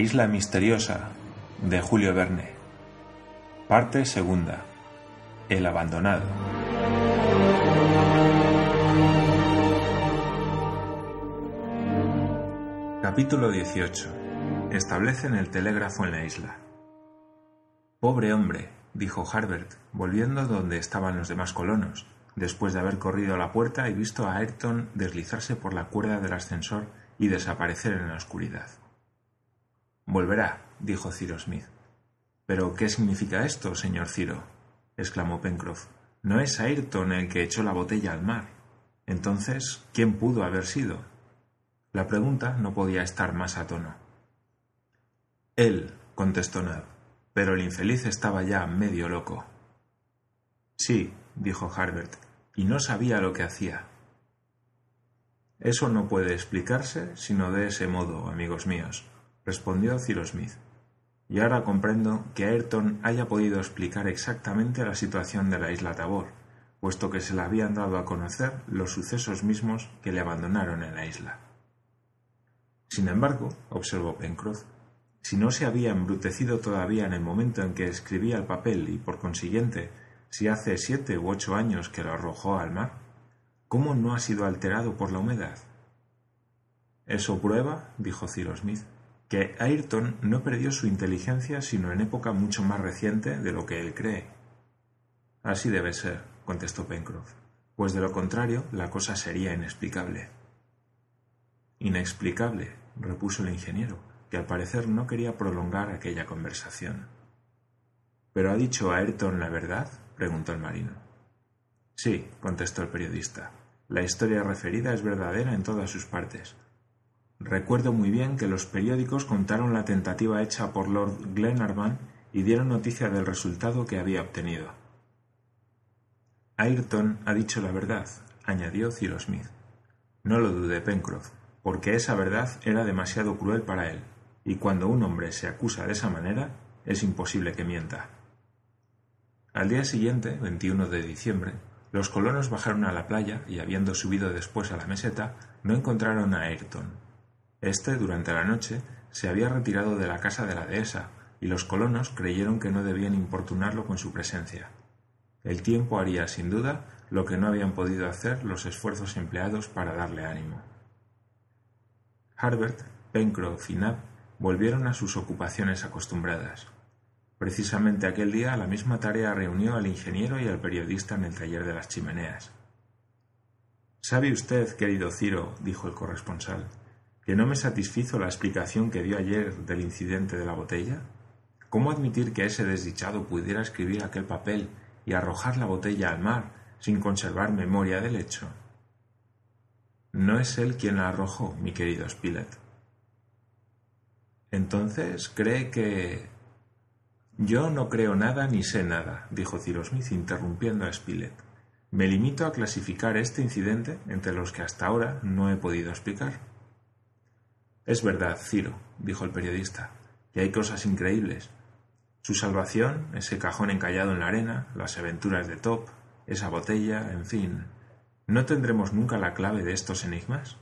isla misteriosa de Julio Verne. Parte segunda. El abandonado. Capítulo 18. Establecen el telégrafo en la isla. Pobre hombre, dijo Harbert, volviendo donde estaban los demás colonos, después de haber corrido a la puerta y visto a Ayrton deslizarse por la cuerda del ascensor y desaparecer en la oscuridad. Volverá, dijo Cyrus Smith. ¿Pero qué significa esto, señor Ciro? exclamó Pencroff. No es Ayrton el que echó la botella al mar. Entonces, ¿quién pudo haber sido? La pregunta no podía estar más a tono. Él, contestó Ned, pero el infeliz estaba ya medio loco. Sí, dijo Harbert, y no sabía lo que hacía. Eso no puede explicarse sino de ese modo, amigos míos, respondió Cyrus Smith. Y ahora comprendo que Ayrton haya podido explicar exactamente la situación de la isla Tabor, puesto que se le habían dado a conocer los sucesos mismos que le abandonaron en la isla. Sin embargo, observó Pencroff, si no se había embrutecido todavía en el momento en que escribía el papel y, por consiguiente, si hace siete u ocho años que lo arrojó al mar, ¿cómo no ha sido alterado por la humedad? Eso prueba, dijo Cyrus Smith, que Ayrton no perdió su inteligencia sino en época mucho más reciente de lo que él cree. Así debe ser, contestó Pencroff, pues de lo contrario la cosa sería inexplicable. Inexplicable, repuso el ingeniero, que al parecer no quería prolongar aquella conversación. ¿Pero ha dicho Ayrton la verdad? preguntó el marino. Sí, contestó el periodista. La historia referida es verdadera en todas sus partes, Recuerdo muy bien que los periódicos contaron la tentativa hecha por Lord Glenarvan y dieron noticia del resultado que había obtenido. Ayrton ha dicho la verdad, añadió Cyrus Smith. No lo dude, Pencroff, porque esa verdad era demasiado cruel para él, y cuando un hombre se acusa de esa manera, es imposible que mienta. Al día siguiente, 21 de diciembre, los colonos bajaron a la playa y, habiendo subido después a la meseta, no encontraron a Ayrton, este, durante la noche, se había retirado de la casa de la dehesa, y los colonos creyeron que no debían importunarlo con su presencia. El tiempo haría, sin duda, lo que no habían podido hacer los esfuerzos empleados para darle ánimo. Harbert, Pencroff y Nab volvieron a sus ocupaciones acostumbradas. Precisamente aquel día la misma tarea reunió al ingeniero y al periodista en el taller de las chimeneas. ¿Sabe usted, querido Ciro, dijo el corresponsal, que no me satisfizo la explicación que dio ayer del incidente de la botella? ¿Cómo admitir que ese desdichado pudiera escribir aquel papel y arrojar la botella al mar sin conservar memoria del hecho? No es él quien la arrojó, mi querido Spilett. Entonces, ¿cree que... Yo no creo nada ni sé nada, dijo Cyrus Smith interrumpiendo a Spilett. Me limito a clasificar este incidente entre los que hasta ahora no he podido explicar. Es verdad, Ciro, dijo el periodista, que hay cosas increíbles. Su salvación, ese cajón encallado en la arena, las aventuras de Top, esa botella, en fin. ¿No tendremos nunca la clave de estos enigmas?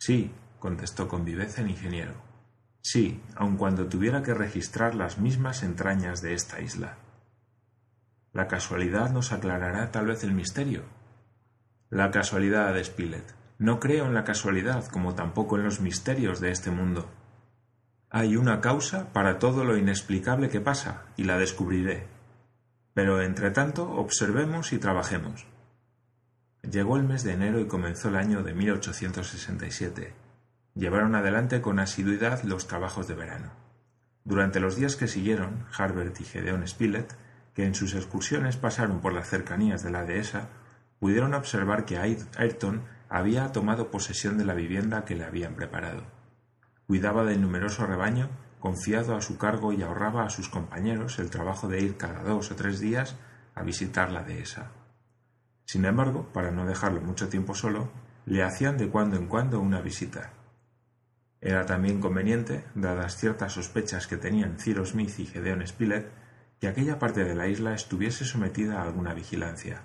Sí, contestó con viveza el ingeniero. Sí, aun cuando tuviera que registrar las mismas entrañas de esta isla. La casualidad nos aclarará tal vez el misterio. La casualidad Spilett. No creo en la casualidad como tampoco en los misterios de este mundo. Hay una causa para todo lo inexplicable que pasa, y la descubriré. Pero, entre tanto, observemos y trabajemos. Llegó el mes de enero y comenzó el año de 1867. Llevaron adelante con asiduidad los trabajos de verano. Durante los días que siguieron, Harbert y Gedeon Spilett, que en sus excursiones pasaron por las cercanías de la dehesa, pudieron observar que Ayrton había tomado posesión de la vivienda que le habían preparado. Cuidaba del numeroso rebaño, confiado a su cargo y ahorraba a sus compañeros el trabajo de ir cada dos o tres días a visitar la dehesa. Sin embargo, para no dejarlo mucho tiempo solo, le hacían de cuando en cuando una visita. Era también conveniente, dadas ciertas sospechas que tenían Cyrus Smith y Gedeon Spilett, que aquella parte de la isla estuviese sometida a alguna vigilancia.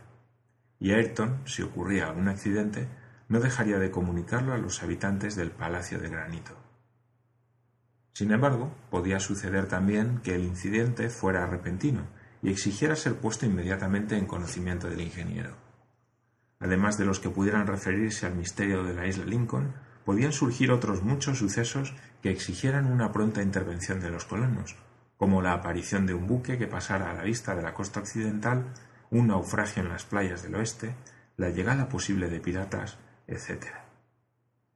Y Ayrton, si ocurría algún accidente, no dejaría de comunicarlo a los habitantes del Palacio de Granito. Sin embargo, podía suceder también que el incidente fuera repentino y exigiera ser puesto inmediatamente en conocimiento del ingeniero. Además de los que pudieran referirse al misterio de la isla Lincoln, podían surgir otros muchos sucesos que exigieran una pronta intervención de los colonos, como la aparición de un buque que pasara a la vista de la costa occidental, un naufragio en las playas del oeste, la llegada posible de piratas, etc.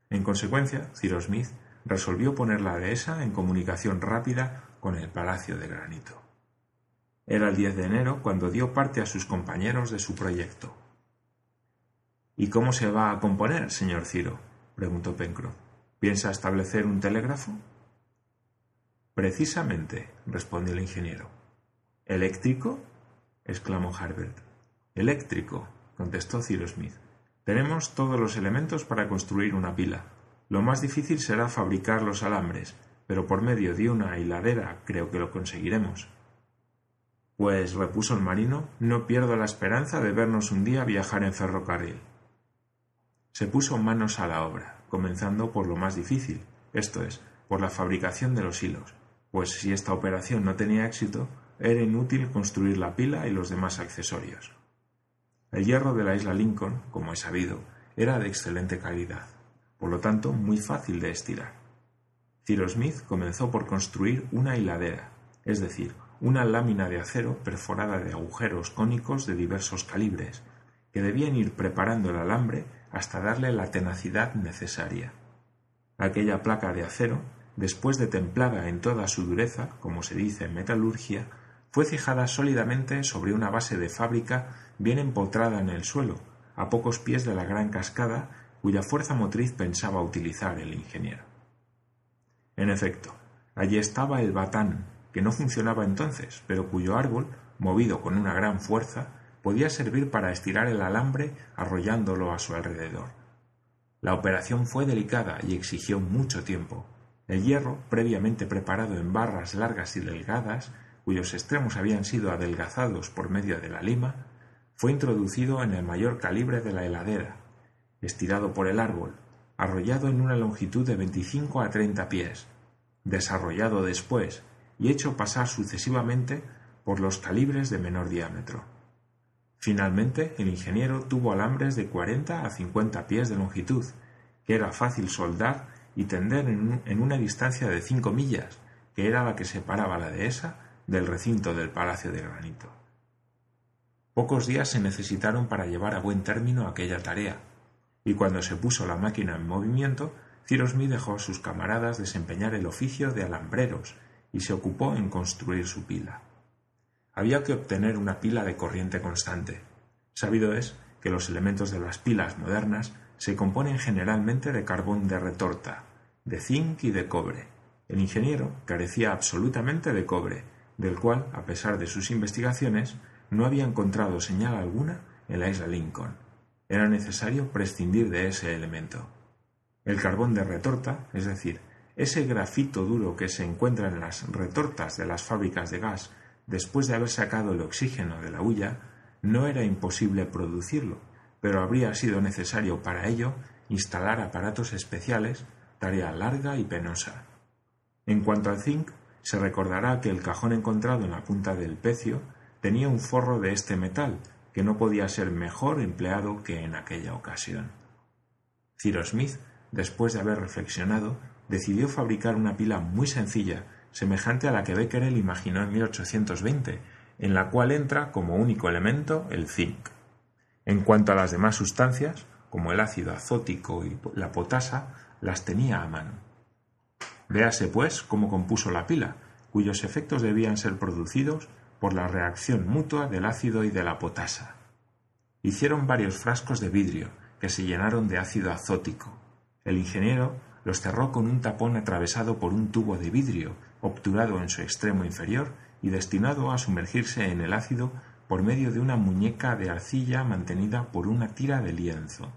En consecuencia, Cyrus Smith resolvió poner la dehesa en comunicación rápida con el Palacio de Granito. Era el 10 de enero cuando dio parte a sus compañeros de su proyecto. ¿Y cómo se va a componer, señor Ciro? preguntó Pencroff. ¿Piensa establecer un telégrafo? Precisamente, respondió el ingeniero. ¿Eléctrico? exclamó Harbert. Eléctrico, contestó Cyrus Smith. Tenemos todos los elementos para construir una pila. Lo más difícil será fabricar los alambres, pero por medio de una hiladera creo que lo conseguiremos. Pues, repuso el marino, no pierdo la esperanza de vernos un día viajar en ferrocarril. Se puso manos a la obra, comenzando por lo más difícil, esto es, por la fabricación de los hilos, pues si esta operación no tenía éxito, era inútil construir la pila y los demás accesorios. El hierro de la isla Lincoln, como he sabido, era de excelente calidad, por lo tanto muy fácil de estirar. Cyrus Smith comenzó por construir una hiladera, es decir, una lámina de acero perforada de agujeros cónicos de diversos calibres, que debían ir preparando el alambre hasta darle la tenacidad necesaria. Aquella placa de acero, después de templada en toda su dureza, como se dice en metalurgia, fue fijada sólidamente sobre una base de fábrica bien empotrada en el suelo, a pocos pies de la gran cascada cuya fuerza motriz pensaba utilizar el ingeniero. En efecto, allí estaba el batán, que no funcionaba entonces, pero cuyo árbol, movido con una gran fuerza, podía servir para estirar el alambre arrollándolo a su alrededor. La operación fue delicada y exigió mucho tiempo. El hierro, previamente preparado en barras largas y delgadas, cuyos extremos habían sido adelgazados por medio de la lima, fue introducido en el mayor calibre de la heladera, estirado por el árbol, arrollado en una longitud de 25 a 30 pies, desarrollado después y hecho pasar sucesivamente por los calibres de menor diámetro. Finalmente, el ingeniero tuvo alambres de cuarenta a cincuenta pies de longitud, que era fácil soldar y tender en, una distancia de cinco millas, que era la que separaba la dehesa del recinto del Palacio de Granito. Pocos días se necesitaron para llevar a buen término aquella tarea, y cuando se puso la máquina en movimiento, Cyrus dejó a sus camaradas desempeñar el oficio de alambreros y se ocupó en construir su pila había que obtener una pila de corriente constante. Sabido es que los elementos de las pilas modernas se componen generalmente de carbón de retorta, de zinc y de cobre. El ingeniero carecía absolutamente de cobre, del cual, a pesar de sus investigaciones, no había encontrado señal alguna en la isla Lincoln. Era necesario prescindir de ese elemento. El carbón de retorta, es decir, ese grafito duro que se encuentra en las retortas de las fábricas de gas después de haber sacado el oxígeno de la hulla, no era imposible producirlo, pero habría sido necesario para ello instalar aparatos especiales, tarea larga y penosa. En cuanto al zinc, se recordará que el cajón encontrado en la punta del pecio tenía un forro de este metal, que no podía ser mejor empleado que en aquella ocasión. Cyrus Smith, después de haber reflexionado, decidió fabricar una pila muy sencilla semejante a la que Becquerel imaginó en 1820, en la cual entra como único elemento el zinc. En cuanto a las demás sustancias, como el ácido azótico y la potasa, las tenía a mano. Véase, pues, cómo compuso la pila, cuyos efectos debían ser producidos por la reacción mutua del ácido y de la potasa. Hicieron varios frascos de vidrio, que se llenaron de ácido azótico. El ingeniero los cerró con un tapón atravesado por un tubo de vidrio obturado en su extremo inferior y destinado a sumergirse en el ácido por medio de una muñeca de arcilla mantenida por una tira de lienzo.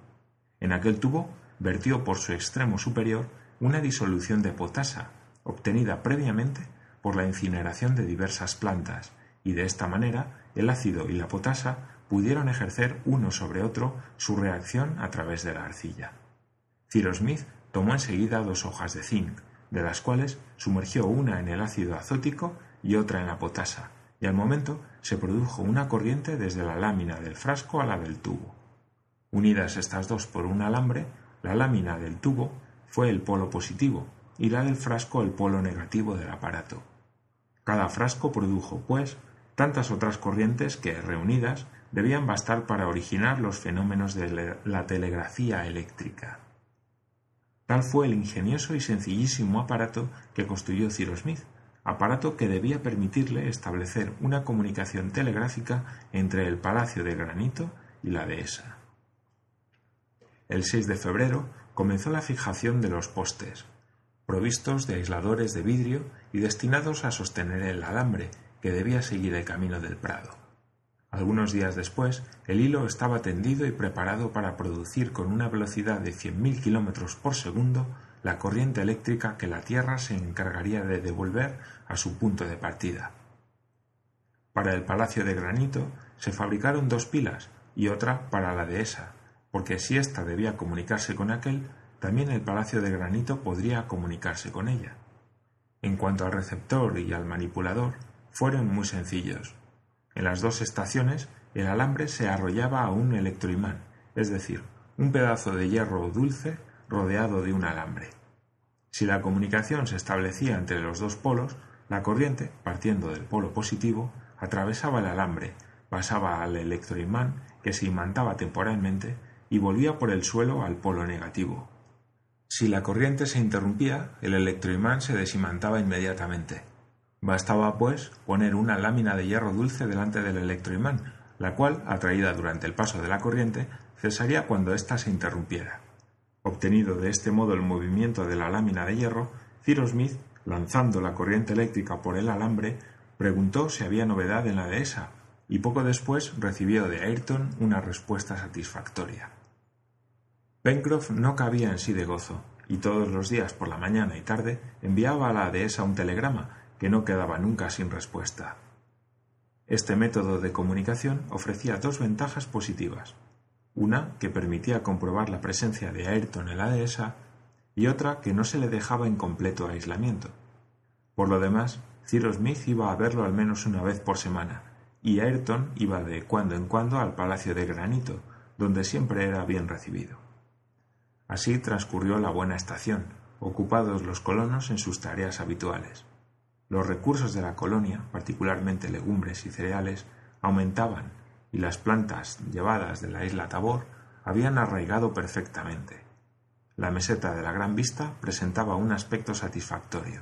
En aquel tubo vertió por su extremo superior una disolución de potasa, obtenida previamente por la incineración de diversas plantas, y de esta manera el ácido y la potasa pudieron ejercer uno sobre otro su reacción a través de la arcilla. Cyrus Smith tomó enseguida dos hojas de zinc, de las cuales sumergió una en el ácido azótico y otra en la potasa, y al momento se produjo una corriente desde la lámina del frasco a la del tubo. Unidas estas dos por un alambre, la lámina del tubo fue el polo positivo y la del frasco el polo negativo del aparato. Cada frasco produjo, pues, tantas otras corrientes que, reunidas, debían bastar para originar los fenómenos de la telegrafía eléctrica. Tal fue el ingenioso y sencillísimo aparato que construyó Cyrus Smith, aparato que debía permitirle establecer una comunicación telegráfica entre el Palacio de Granito y la dehesa. El 6 de febrero comenzó la fijación de los postes, provistos de aisladores de vidrio y destinados a sostener el alambre que debía seguir el camino del Prado. Algunos días después, el hilo estaba tendido y preparado para producir con una velocidad de 100.000 kilómetros por segundo la corriente eléctrica que la Tierra se encargaría de devolver a su punto de partida. Para el Palacio de Granito se fabricaron dos pilas y otra para la dehesa, porque si ésta debía comunicarse con aquel, también el Palacio de Granito podría comunicarse con ella. En cuanto al receptor y al manipulador, fueron muy sencillos. En las dos estaciones el alambre se arrollaba a un electroimán, es decir, un pedazo de hierro dulce rodeado de un alambre. Si la comunicación se establecía entre los dos polos, la corriente, partiendo del polo positivo, atravesaba el alambre, pasaba al electroimán que se imantaba temporalmente y volvía por el suelo al polo negativo. Si la corriente se interrumpía, el electroimán se desimantaba inmediatamente. Bastaba, pues, poner una lámina de hierro dulce delante del electroimán, la cual, atraída durante el paso de la corriente, cesaría cuando ésta se interrumpiera. Obtenido de este modo el movimiento de la lámina de hierro, Cyrus Smith, lanzando la corriente eléctrica por el alambre, preguntó si había novedad en la dehesa, y poco después recibió de Ayrton una respuesta satisfactoria. Pencroff no cabía en sí de gozo, y todos los días por la mañana y tarde enviaba a la dehesa un telegrama que no quedaba nunca sin respuesta. Este método de comunicación ofrecía dos ventajas positivas una que permitía comprobar la presencia de Ayrton en la dehesa y otra que no se le dejaba en completo aislamiento. Por lo demás, Cyrus Smith iba a verlo al menos una vez por semana, y Ayrton iba de cuando en cuando al Palacio de Granito, donde siempre era bien recibido. Así transcurrió la buena estación, ocupados los colonos en sus tareas habituales. Los recursos de la colonia, particularmente legumbres y cereales, aumentaban y las plantas llevadas de la isla Tabor habían arraigado perfectamente. La meseta de la Gran Vista presentaba un aspecto satisfactorio.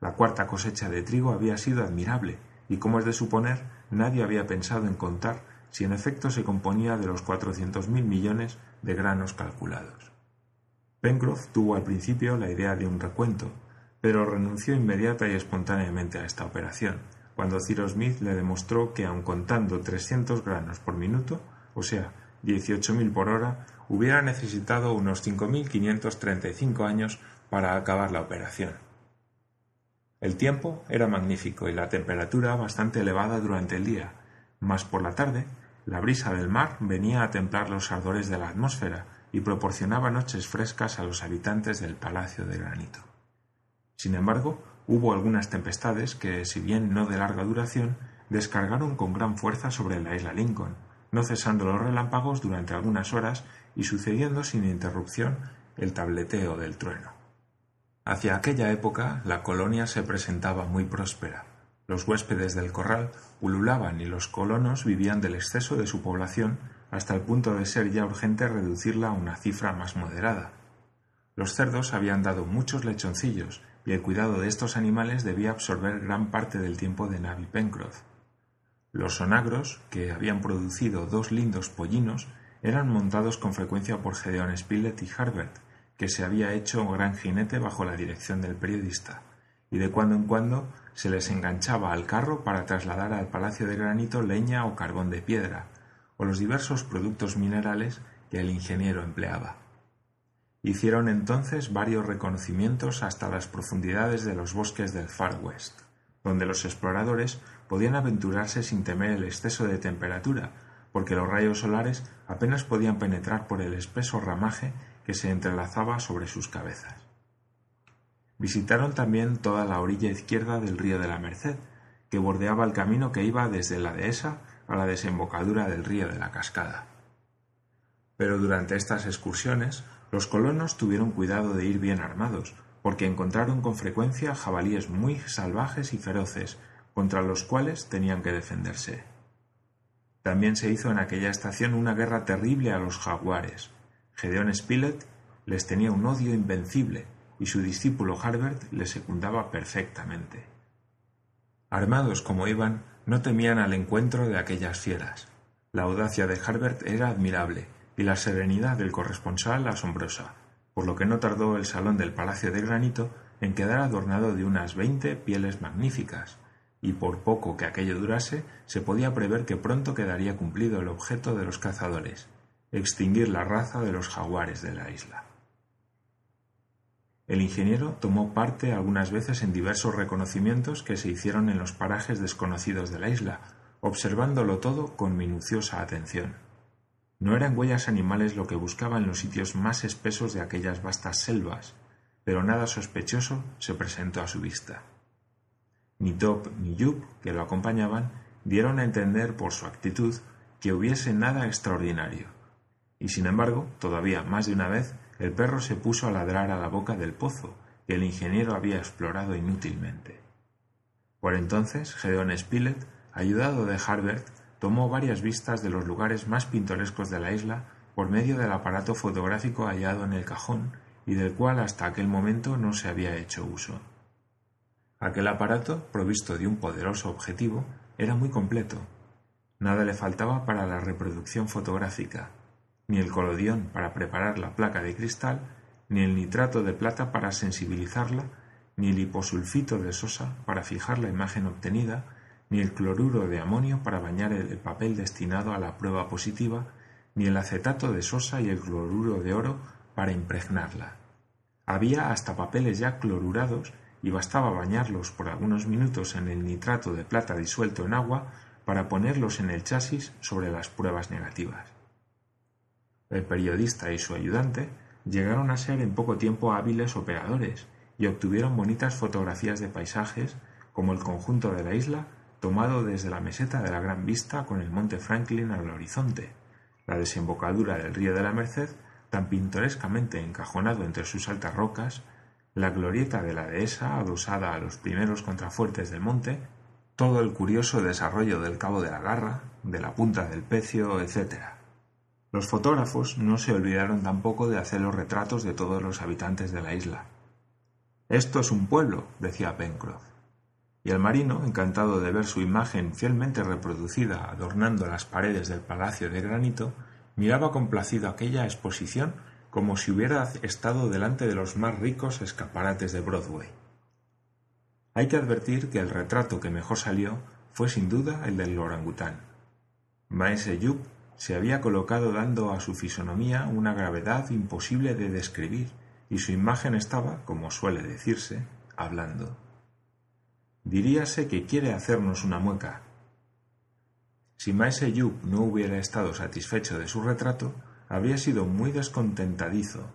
La cuarta cosecha de trigo había sido admirable, y como es de suponer, nadie había pensado en contar si en efecto se componía de los cuatrocientos mil millones de granos calculados. Pencroff tuvo al principio la idea de un recuento, pero renunció inmediata y espontáneamente a esta operación, cuando Cyrus Smith le demostró que aun contando 300 granos por minuto, o sea, 18.000 por hora, hubiera necesitado unos 5.535 años para acabar la operación. El tiempo era magnífico y la temperatura bastante elevada durante el día, mas por la tarde la brisa del mar venía a templar los ardores de la atmósfera y proporcionaba noches frescas a los habitantes del Palacio de Granito. Sin embargo, Hubo algunas tempestades que, si bien no de larga duración, descargaron con gran fuerza sobre la isla Lincoln, no cesando los relámpagos durante algunas horas y sucediendo sin interrupción el tableteo del trueno. Hacia aquella época la colonia se presentaba muy próspera. Los huéspedes del corral ululaban y los colonos vivían del exceso de su población hasta el punto de ser ya urgente reducirla a una cifra más moderada. Los cerdos habían dado muchos lechoncillos y el cuidado de estos animales debía absorber gran parte del tiempo de Navy Pencroff. Los sonagros, que habían producido dos lindos pollinos, eran montados con frecuencia por Gedeon Spilett y Harbert, que se había hecho gran jinete bajo la dirección del periodista, y de cuando en cuando se les enganchaba al carro para trasladar al Palacio de Granito leña o carbón de piedra, los diversos productos minerales que el ingeniero empleaba. Hicieron entonces varios reconocimientos hasta las profundidades de los bosques del Far West, donde los exploradores podían aventurarse sin temer el exceso de temperatura, porque los rayos solares apenas podían penetrar por el espeso ramaje que se entrelazaba sobre sus cabezas. Visitaron también toda la orilla izquierda del río de la Merced, que bordeaba el camino que iba desde la dehesa a la desembocadura del río de la Cascada. Pero durante estas excursiones los colonos tuvieron cuidado de ir bien armados, porque encontraron con frecuencia jabalíes muy salvajes y feroces, contra los cuales tenían que defenderse. También se hizo en aquella estación una guerra terrible a los jaguares. Gedeón Spilett les tenía un odio invencible y su discípulo Harbert le secundaba perfectamente. Armados como iban, no temían al encuentro de aquellas fieras. La audacia de Harbert era admirable y la serenidad del corresponsal asombrosa, por lo que no tardó el salón del Palacio de Granito en quedar adornado de unas veinte pieles magníficas, y por poco que aquello durase, se podía prever que pronto quedaría cumplido el objeto de los cazadores, extinguir la raza de los jaguares de la isla. El ingeniero tomó parte algunas veces en diversos reconocimientos que se hicieron en los parajes desconocidos de la isla, observándolo todo con minuciosa atención. No eran huellas animales lo que buscaba en los sitios más espesos de aquellas vastas selvas, pero nada sospechoso se presentó a su vista. Ni Top ni Yup, que lo acompañaban, dieron a entender por su actitud que hubiese nada extraordinario. Y sin embargo, todavía más de una vez, el perro se puso a ladrar a la boca del pozo que el ingeniero había explorado inútilmente. Por entonces, Gedeon Spilett, ayudado de Harbert, tomó varias vistas de los lugares más pintorescos de la isla por medio del aparato fotográfico hallado en el cajón y del cual hasta aquel momento no se había hecho uso. Aquel aparato, provisto de un poderoso objetivo, era muy completo. Nada le faltaba para la reproducción fotográfica, ni el colodión para preparar la placa de cristal, ni el nitrato de plata para sensibilizarla, ni el hiposulfito de sosa para fijar la imagen obtenida, ni el cloruro de amonio para bañar el papel destinado a la prueba positiva, ni el acetato de sosa y el cloruro de oro para impregnarla. Había hasta papeles ya clorurados y bastaba bañarlos por algunos minutos en el nitrato de plata disuelto en agua para ponerlos en el chasis sobre las pruebas negativas. El periodista y su ayudante llegaron a ser en poco tiempo hábiles operadores y obtuvieron bonitas fotografías de paisajes como el conjunto de la isla tomado desde la meseta de la Gran Vista con el monte Franklin al horizonte, la desembocadura del río de la Merced tan pintorescamente encajonado entre sus altas rocas, la glorieta de la dehesa adosada a los primeros contrafuertes del monte, todo el curioso desarrollo del cabo de la Garra, de la punta del Pecio, etc. Los fotógrafos no se olvidaron tampoco de hacer los retratos de todos los habitantes de la isla. Esto es un pueblo, decía Pencroff. Y el marino, encantado de ver su imagen fielmente reproducida adornando las paredes del palacio de granito, miraba complacido aquella exposición como si hubiera estado delante de los más ricos escaparates de Broadway. Hay que advertir que el retrato que mejor salió fue sin duda el del orangután. Maese Yup se había colocado dando a su fisonomía una gravedad imposible de describir, y su imagen estaba, como suele decirse, hablando. Diríase que quiere hacernos una mueca. Si Maese Yup no hubiera estado satisfecho de su retrato, habría sido muy descontentadizo,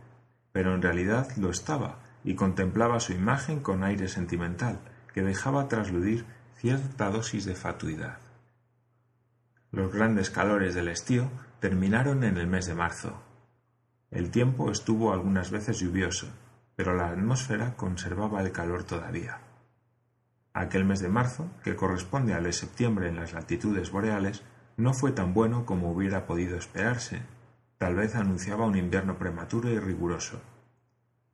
pero en realidad lo estaba y contemplaba su imagen con aire sentimental que dejaba trasludir cierta dosis de fatuidad. Los grandes calores del estío terminaron en el mes de marzo. El tiempo estuvo algunas veces lluvioso, pero la atmósfera conservaba el calor todavía. Aquel mes de marzo, que corresponde al de septiembre en las latitudes boreales, no fue tan bueno como hubiera podido esperarse, Tal vez anunciaba un invierno prematuro y riguroso.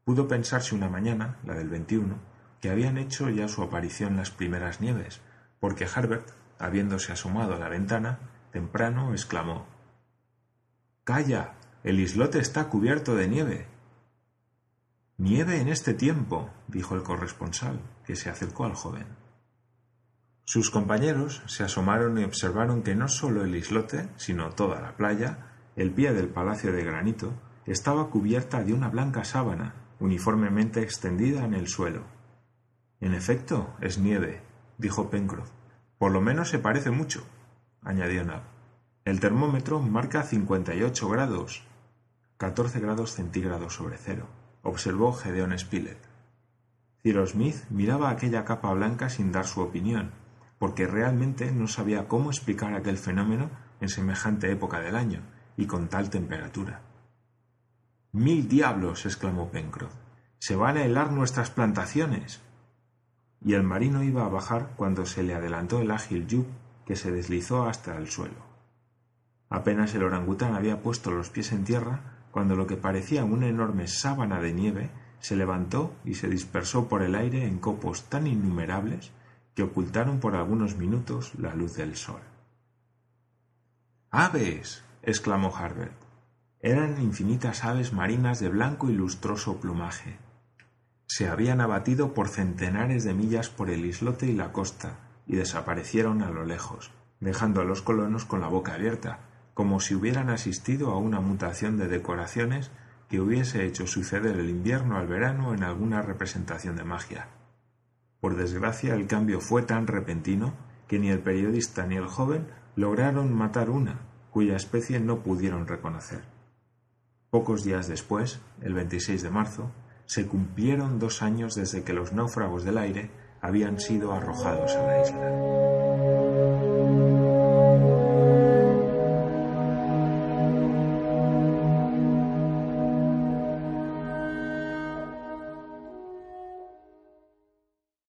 Pudo pensarse una mañana, la del 21, que habían hecho ya su aparición las primeras nieves, porque Harbert, habiéndose asomado a la ventana, temprano exclamó Calla. El islote está cubierto de nieve. Nieve en este tiempo, dijo el corresponsal, que se acercó al joven. Sus compañeros se asomaron y observaron que no sólo el islote, sino toda la playa, el pie del palacio de granito estaba cubierta de una blanca sábana uniformemente extendida en el suelo. En efecto, es nieve, dijo Pencroff. Por lo menos se parece mucho, añadió Nab. El termómetro marca cincuenta y ocho grados. catorce grados centígrados sobre cero, observó Gedeón Spilett. Cyrus Smith miraba aquella capa blanca sin dar su opinión, porque realmente no sabía cómo explicar aquel fenómeno en semejante época del año y con tal temperatura. Mil diablos. exclamó Pencroff. Se van a helar nuestras plantaciones. Y el marino iba a bajar cuando se le adelantó el ágil Yup, que se deslizó hasta el suelo. Apenas el orangután había puesto los pies en tierra cuando lo que parecía una enorme sábana de nieve se levantó y se dispersó por el aire en copos tan innumerables que ocultaron por algunos minutos la luz del sol. ¡Aves! exclamó Harbert. Eran infinitas aves marinas de blanco y lustroso plumaje. Se habían abatido por centenares de millas por el islote y la costa y desaparecieron a lo lejos, dejando a los colonos con la boca abierta, como si hubieran asistido a una mutación de decoraciones que hubiese hecho suceder el invierno al verano en alguna representación de magia. Por desgracia el cambio fue tan repentino que ni el periodista ni el joven lograron matar una, cuya especie no pudieron reconocer. Pocos días después, el 26 de marzo, se cumplieron dos años desde que los náufragos del aire habían sido arrojados a la isla.